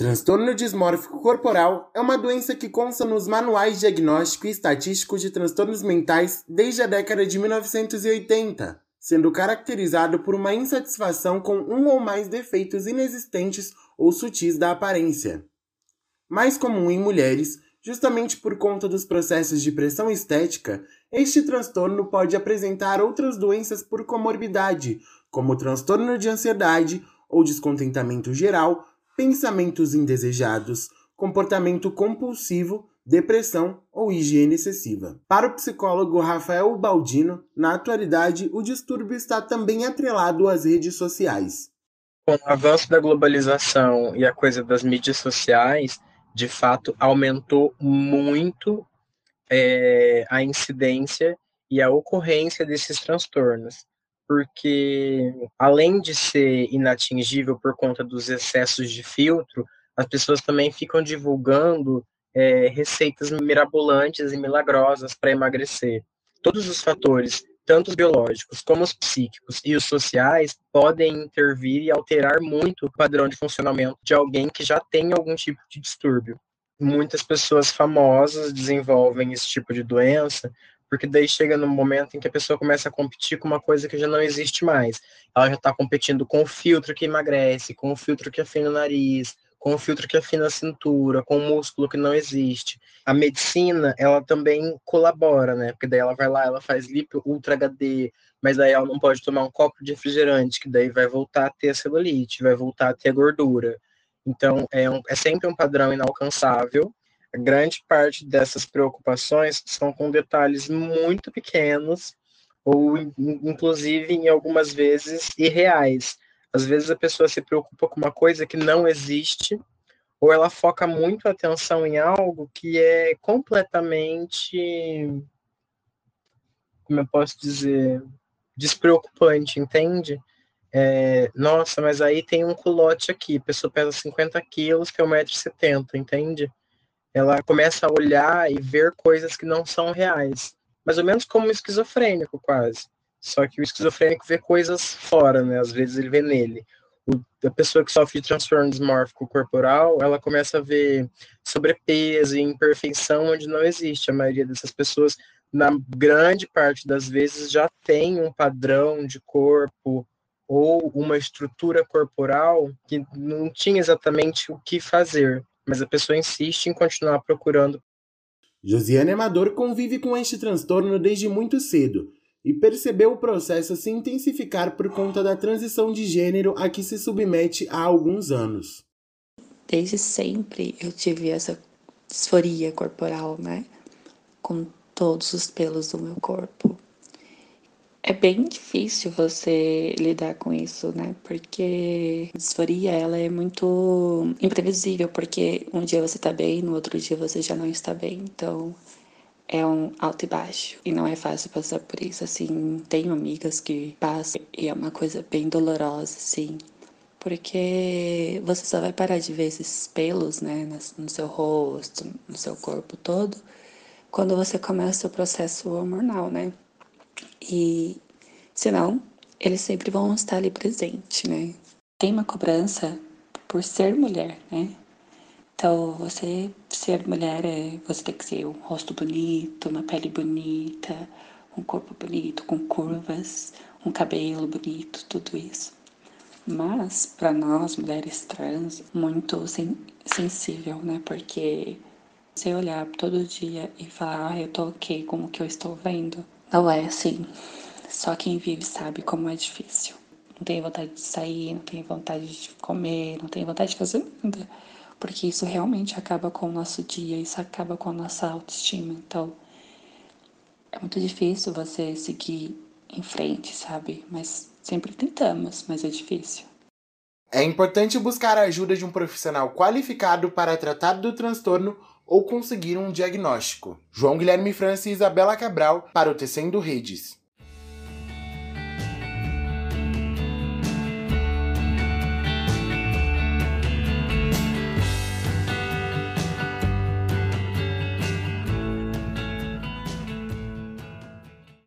transtorno dismórfico corporal é uma doença que consta nos manuais diagnóstico e estatístico de transtornos mentais desde a década de 1980, sendo caracterizado por uma insatisfação com um ou mais defeitos inexistentes ou sutis da aparência. Mais comum em mulheres, justamente por conta dos processos de pressão estética, este transtorno pode apresentar outras doenças por comorbidade, como transtorno de ansiedade ou descontentamento geral pensamentos indesejados, comportamento compulsivo, depressão ou higiene excessiva. Para o psicólogo Rafael Baldino, na atualidade, o distúrbio está também atrelado às redes sociais. Com o avanço da globalização e a coisa das mídias sociais, de fato, aumentou muito é, a incidência e a ocorrência desses transtornos porque além de ser inatingível por conta dos excessos de filtro, as pessoas também ficam divulgando é, receitas mirabolantes e milagrosas para emagrecer. Todos os fatores, tanto os biológicos como os psíquicos e os sociais, podem intervir e alterar muito o padrão de funcionamento de alguém que já tem algum tipo de distúrbio. Muitas pessoas famosas desenvolvem esse tipo de doença porque daí chega no momento em que a pessoa começa a competir com uma coisa que já não existe mais. Ela já está competindo com o filtro que emagrece, com o filtro que afina o nariz, com o filtro que afina a cintura, com o músculo que não existe. A medicina, ela também colabora, né? Porque daí ela vai lá, ela faz lipo ultra HD, mas daí ela não pode tomar um copo de refrigerante, que daí vai voltar a ter a celulite, vai voltar a ter a gordura. Então, é, um, é sempre um padrão inalcançável, grande parte dessas preocupações são com detalhes muito pequenos ou inclusive em algumas vezes irreais. Às vezes a pessoa se preocupa com uma coisa que não existe ou ela foca muito a atenção em algo que é completamente como eu posso dizer, despreocupante, entende? É, nossa, mas aí tem um culote aqui, a pessoa pesa 50 quilos, tem 1,70m, entende? Ela começa a olhar e ver coisas que não são reais. Mais ou menos como um esquizofrênico, quase. Só que o esquizofrênico vê coisas fora, né? Às vezes ele vê nele. O, a pessoa que sofre de transtorno dismórfico corporal, ela começa a ver sobrepeso e imperfeição onde não existe. A maioria dessas pessoas, na grande parte das vezes, já tem um padrão de corpo ou uma estrutura corporal que não tinha exatamente o que fazer mas a pessoa insiste em continuar procurando. Josiane Amador convive com este transtorno desde muito cedo e percebeu o processo se intensificar por conta da transição de gênero a que se submete há alguns anos. Desde sempre eu tive essa disforia corporal, né? Com todos os pelos do meu corpo. É bem difícil você lidar com isso, né? Porque a disforia, ela é muito imprevisível, porque um dia você tá bem, no outro dia você já não está bem. Então, é um alto e baixo. E não é fácil passar por isso, assim. Tenho amigas que passam e é uma coisa bem dolorosa, assim. Porque você só vai parar de ver esses pelos, né, no seu rosto, no seu corpo todo, quando você começa o processo hormonal, né? E senão, eles sempre vão estar ali presente, né? Tem uma cobrança por ser mulher, né? Então, você ser mulher é você tem que ser um rosto bonito, uma pele bonita, um corpo bonito, com curvas, um cabelo bonito, tudo isso. Mas, para nós, mulheres trans, muito sen sensível, né? Porque você olhar todo dia e falar, ah, eu tô ok com o que eu estou vendo, não é assim. Só quem vive sabe como é difícil. Não tem vontade de sair, não tem vontade de comer, não tem vontade de fazer nada. Porque isso realmente acaba com o nosso dia, isso acaba com a nossa autoestima. Então, é muito difícil você seguir em frente, sabe? Mas sempre tentamos, mas é difícil. É importante buscar a ajuda de um profissional qualificado para tratar do transtorno ou conseguir um diagnóstico. João Guilherme França e Isabela Cabral para o Tecendo Redes.